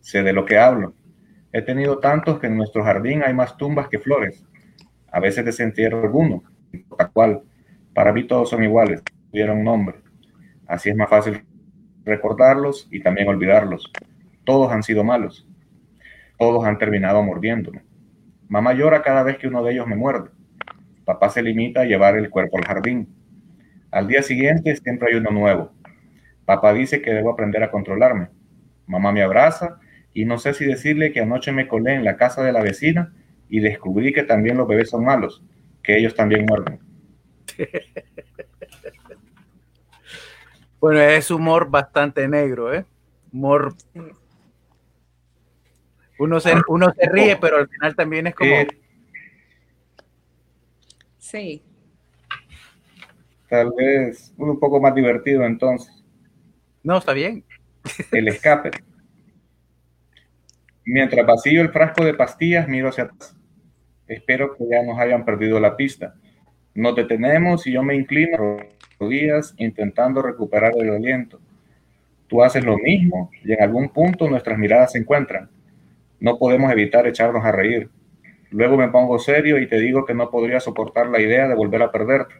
Sé de lo que hablo. He tenido tantos que en nuestro jardín hay más tumbas que flores. A veces desentierro alguno, tal cual. Para mí todos son iguales, tuvieron nombre. Así es más fácil recordarlos y también olvidarlos. Todos han sido malos todos han terminado mordiéndome. Mamá llora cada vez que uno de ellos me muerde. Papá se limita a llevar el cuerpo al jardín. Al día siguiente siempre hay uno nuevo. Papá dice que debo aprender a controlarme. Mamá me abraza y no sé si decirle que anoche me colé en la casa de la vecina y descubrí que también los bebés son malos, que ellos también muerden. bueno, es humor bastante negro, ¿eh? Humor uno se, uno se ríe, pero al final también es como... Sí. Tal vez un poco más divertido entonces. No, está bien. El escape. Mientras vacío el frasco de pastillas, miro hacia atrás. Espero que ya nos hayan perdido la pista. Nos detenemos y yo me inclino rodillas intentando recuperar el aliento. Tú haces lo mismo y en algún punto nuestras miradas se encuentran no podemos evitar echarnos a reír. Luego me pongo serio y te digo que no podría soportar la idea de volver a perderte.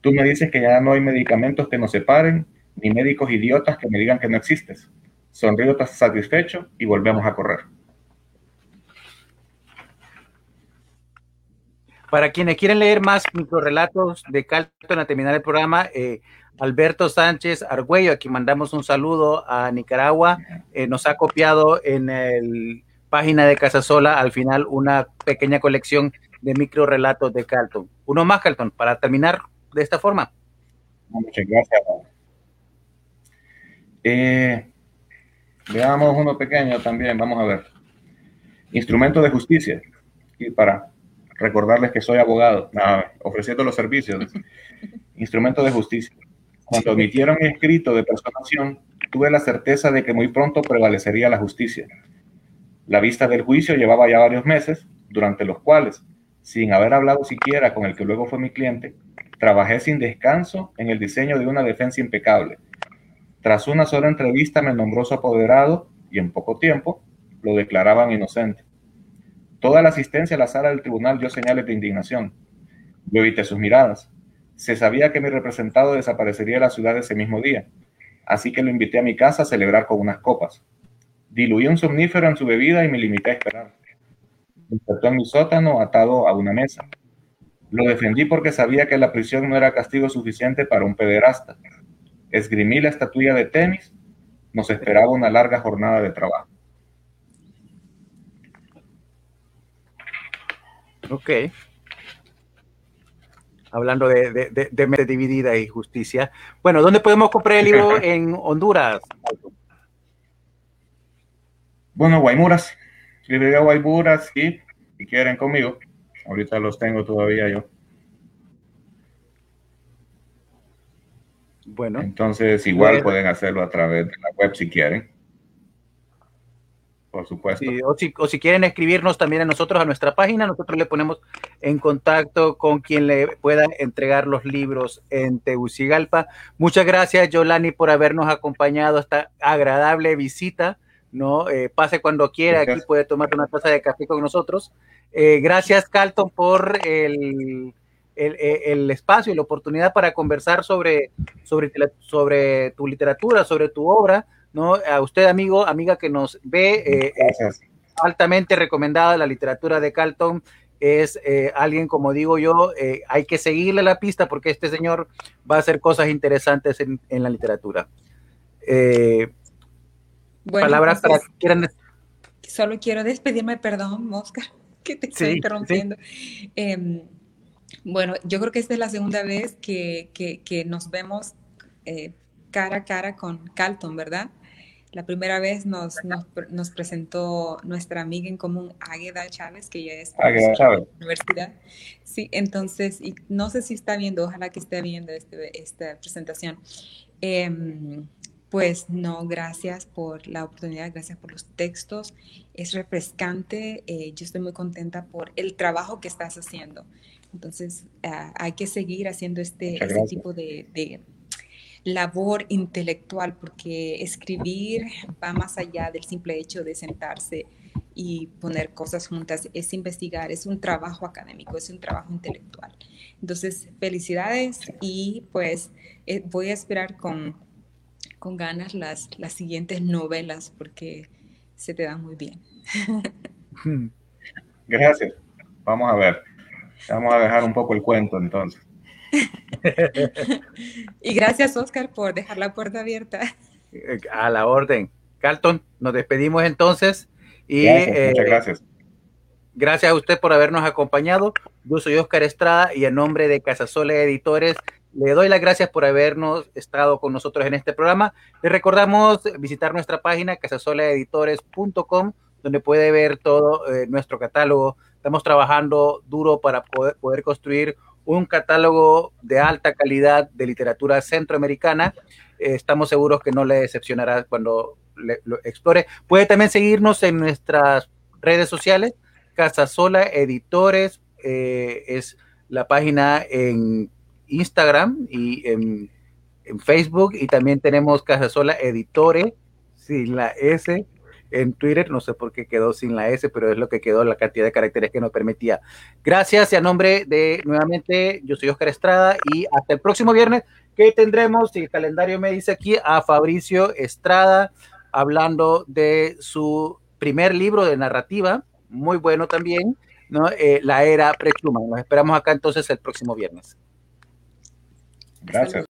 Tú me dices que ya no hay medicamentos que nos separen, ni médicos idiotas que me digan que no existes. Sonrío satisfecho y volvemos a correr. Para quienes quieren leer más microrelatos de Calton a terminar el programa, eh, Alberto Sánchez Argüello, a quien mandamos un saludo a Nicaragua, eh, nos ha copiado en la página de Casasola al final una pequeña colección de micro relatos de Carlton. Uno más, Carlton, para terminar de esta forma. Muchas gracias. Eh, veamos uno pequeño también, vamos a ver. Instrumento de justicia. Y para recordarles que soy abogado, ofreciendo los servicios. Instrumento de justicia. Cuando emitieron mi escrito de personación, tuve la certeza de que muy pronto prevalecería la justicia. La vista del juicio llevaba ya varios meses, durante los cuales, sin haber hablado siquiera con el que luego fue mi cliente, trabajé sin descanso en el diseño de una defensa impecable. Tras una sola entrevista me nombró su apoderado y en poco tiempo lo declaraban inocente. Toda la asistencia a la sala del tribunal dio señales de indignación. Yo evité sus miradas. Se sabía que mi representado desaparecería de la ciudad ese mismo día, así que lo invité a mi casa a celebrar con unas copas. Diluí un somnífero en su bebida y me limité a esperar. Despertó en mi sótano atado a una mesa. Lo defendí porque sabía que la prisión no era castigo suficiente para un pederasta. Esgrimí la estatuilla de tenis. Nos esperaba una larga jornada de trabajo. Ok hablando de, de, de, dividida y justicia. Bueno, ¿dónde podemos comprar el libro en Honduras? Bueno, Guaymuras, librería Guaymuras, y si quieren conmigo, ahorita los tengo todavía yo. Bueno. Entonces, igual pueden hacerlo a través de la web si quieren. por supuesto. o, si, o, si, quieren escribirnos también a nosotros, a nuestra página, nosotros le ponemos en contacto con quien le pueda entregar los libros en Tegucigalpa. Muchas gracias, Yolani, por habernos acompañado a esta agradable visita. ¿No? Eh, pase cuando quiera, aquí puede tomar una taza de café con nosotros. Eh, gracias, Carlton, por el, el, el, espacio y la oportunidad para conversar sobre, sobre, sobre tu literatura, sobre tu obra. ¿no? A usted, amigo, amiga que nos ve, eh, altamente recomendada la literatura de Carlton. Es alguien, como digo yo, hay que seguirle la pista porque este señor va a hacer cosas interesantes en, en la literatura. Palabras para quieran. Solo quiero despedirme, perdón, Oscar, que te estoy interrumpiendo. Em, bueno, yo creo que esta es la segunda vez que, que, nos vemos eh, cara a cara con Calton, ¿verdad? La primera vez nos, nos, presentó nuestra amiga en común, Águeda Chávez, que ya es de la universidad. Sí, entonces, y no sé si está viendo, ojalá que esté viendo este, esta presentación. Eh, pues no, gracias por la oportunidad, gracias por los textos. Es refrescante. Eh, yo estoy muy contenta por el trabajo que estás haciendo. Entonces, ah, hay que seguir haciendo este, este tipo de, labor intelectual, porque escribir va más allá del simple hecho de sentarse y poner cosas juntas, es investigar, es un trabajo académico, es un trabajo intelectual. Entonces, felicidades y pues eh, voy a esperar con con ganas las, las siguientes novelas porque se te dan muy bien. Gracias. Vamos a ver. Vamos a dejar un poco el cuento entonces. y gracias, Oscar, por dejar la puerta abierta. A la orden. Carlton, nos despedimos entonces. Y, muchas eh, gracias. Gracias a usted por habernos acompañado. Yo soy Oscar Estrada y en nombre de Casasola Editores le doy las gracias por habernos estado con nosotros en este programa. Le recordamos visitar nuestra página casasolaeditores.com donde puede ver todo eh, nuestro catálogo. Estamos trabajando duro para poder, construir un catálogo de alta calidad de literatura centroamericana. Eh, estamos seguros que no le decepcionará cuando lo explore. Puede también seguirnos en nuestras redes sociales. Casasola Editores eh, es la página en Instagram y en, Facebook y también tenemos Casasola Editore sin la S en Twitter, no sé por qué quedó sin la S, pero es lo que quedó, la cantidad de caracteres que nos permitía. Gracias y a nombre de, nuevamente, yo soy Oscar Estrada y hasta el próximo viernes que tendremos, si el calendario me dice aquí, a Fabricio Estrada hablando de su primer libro de narrativa, muy bueno también, ¿no? Eh, la era Prechuma. Nos esperamos acá entonces el próximo viernes. Gracias.